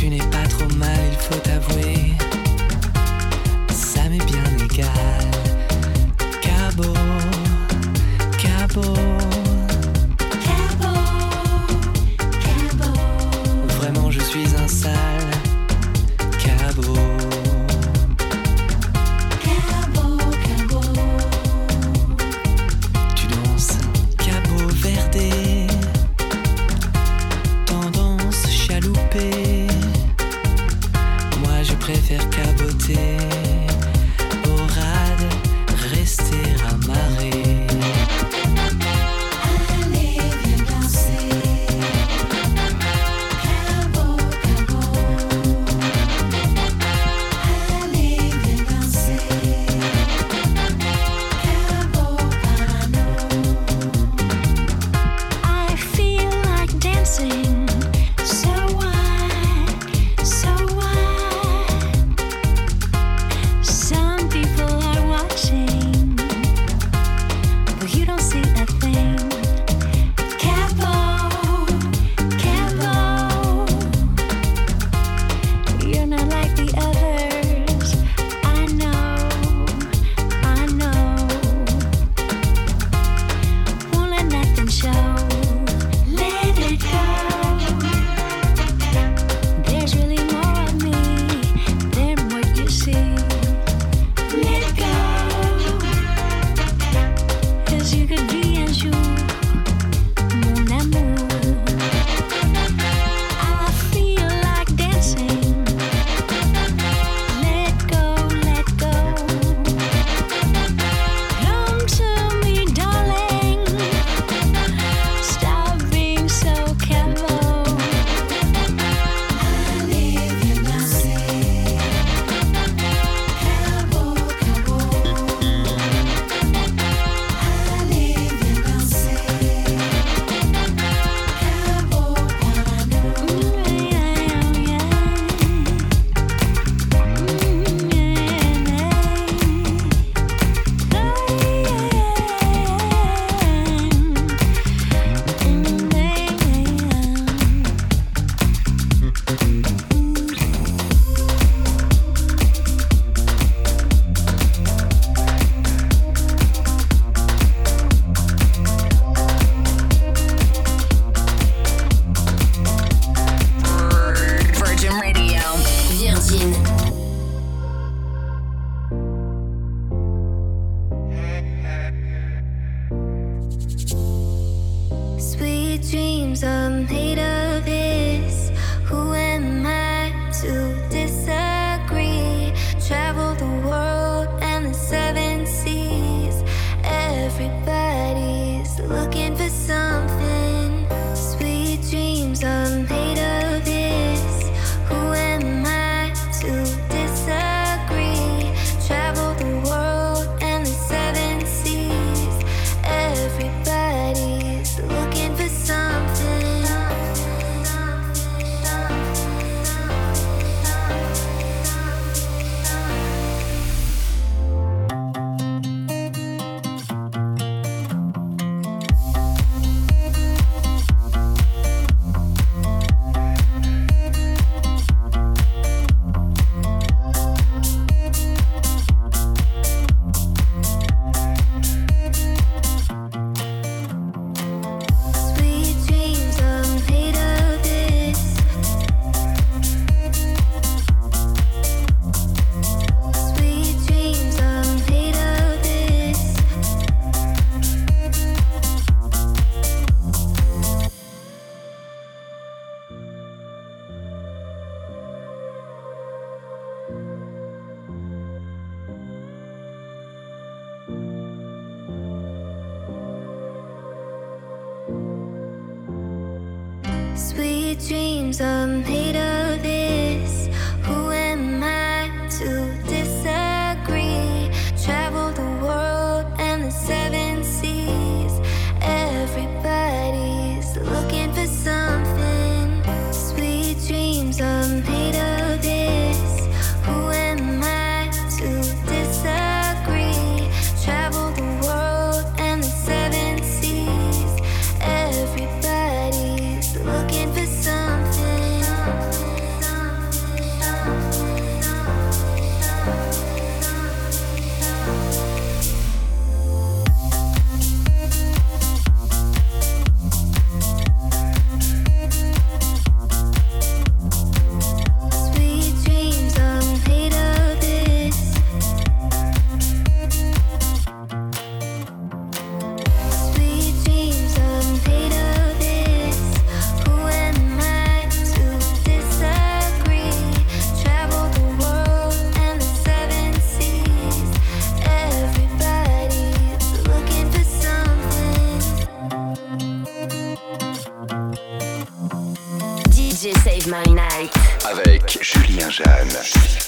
Tu n'es pas trop mal, il faut avouer. Ça m'est bien égal. Cabot, cabot. Jeanne.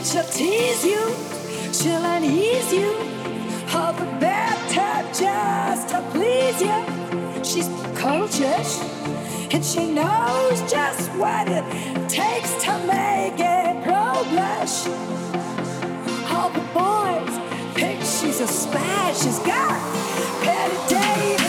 And she'll tease you, she'll unease you, all the better just to please you. She's cultured and she knows just what it takes to make a girl blush. All the boys think she's a spy. She's got Davis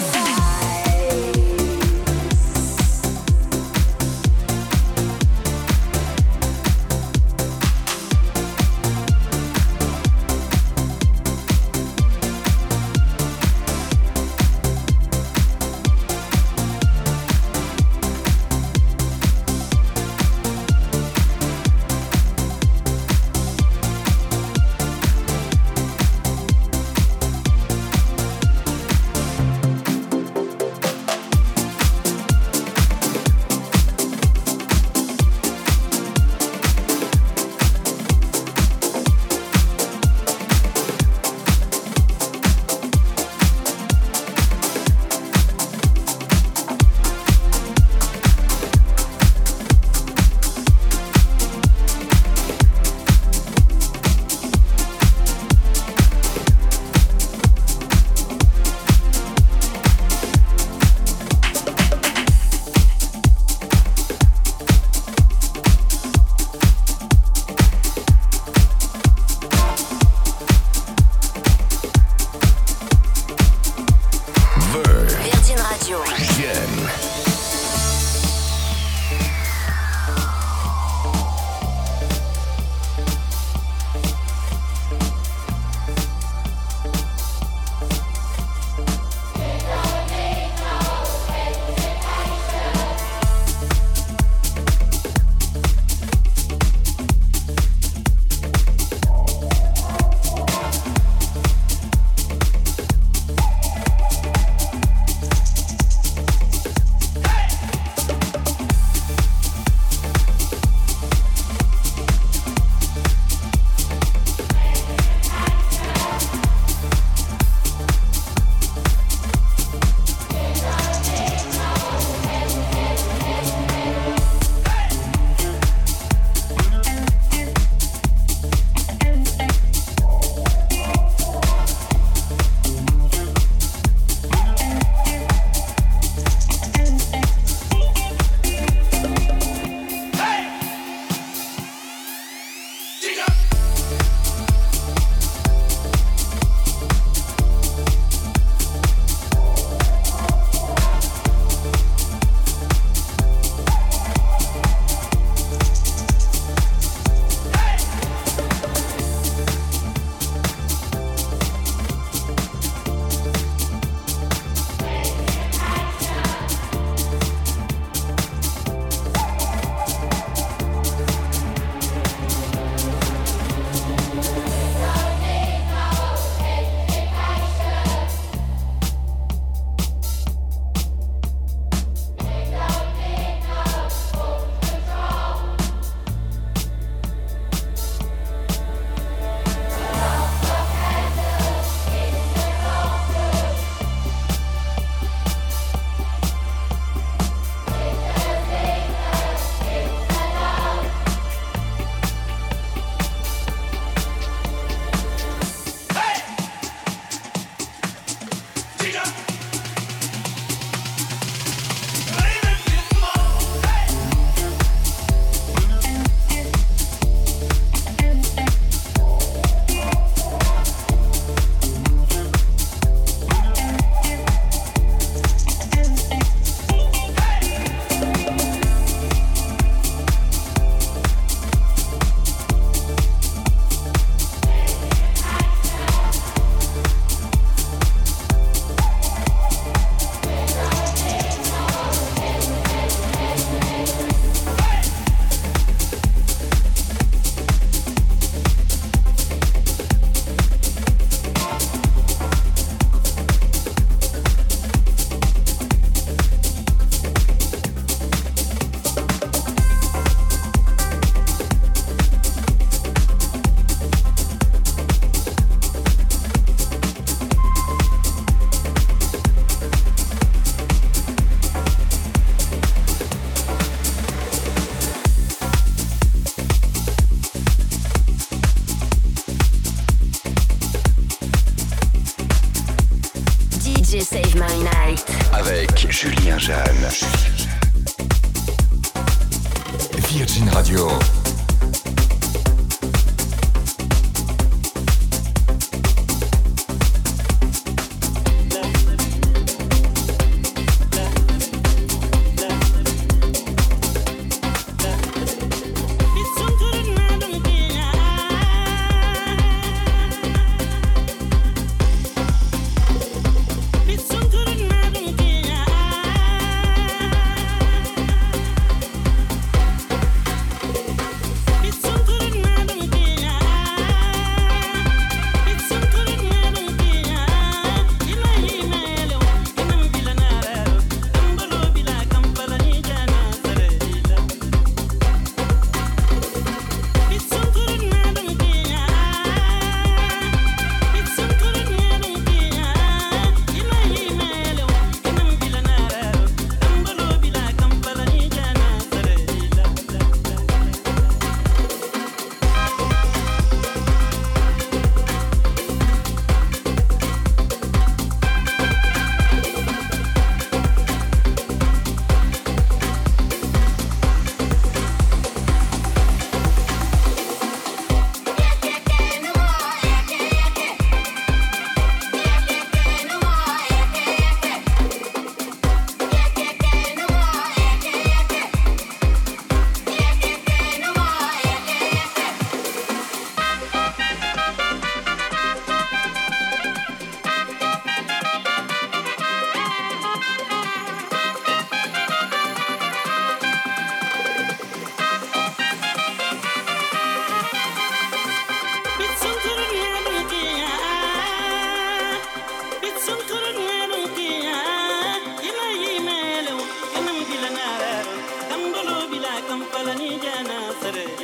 جناصر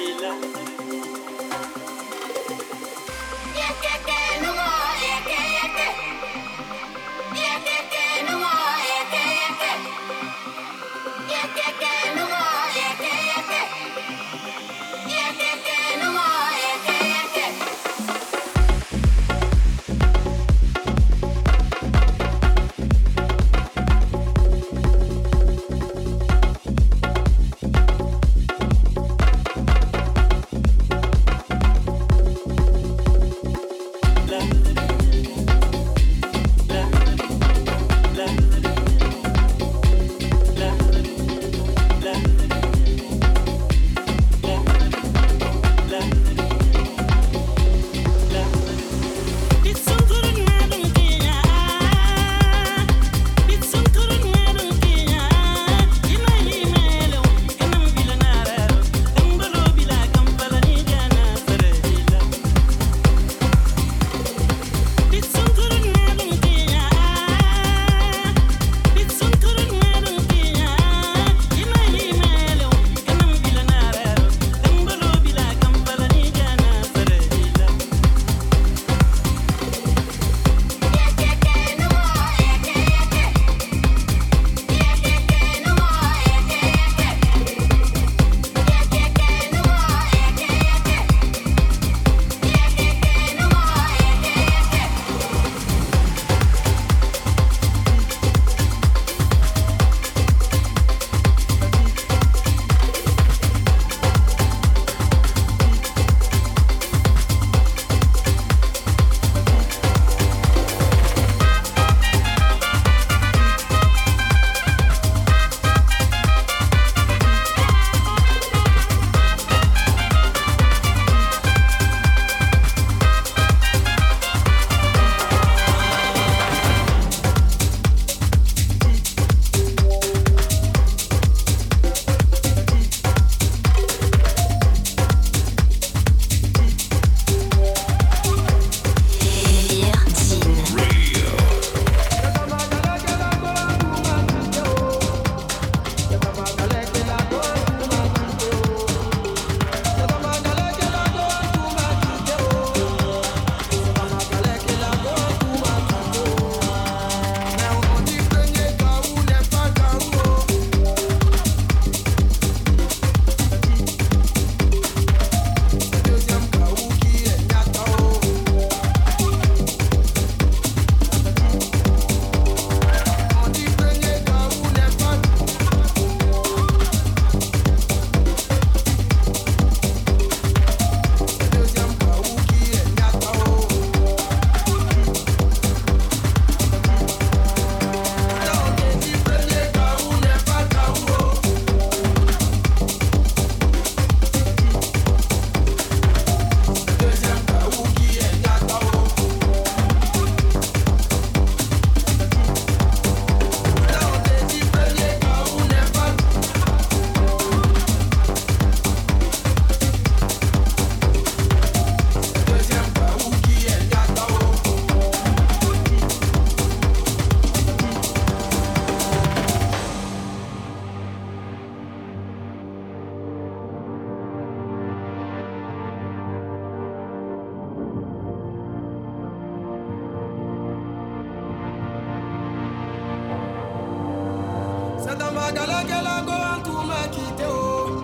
ma galère qu'elle a go tout m'a quitté oh.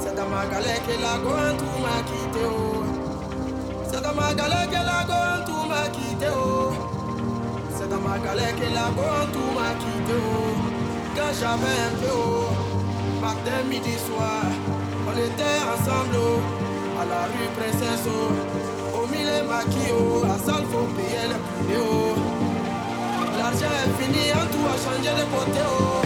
C'est dans ma galère qu'elle a go tout m'a quitté oh. C'est dans ma galère qu'elle a go tout m'a quitté oh. C'est dans ma galère qu'elle a go tout m'a quitté oh. Quand j'avais un peu. Matin, midi, soir On était ensemble. À la rue Princesse. Au milieu maquis oh. À salle faut payer le prix. L'argent est fini, en tout a changé de côté.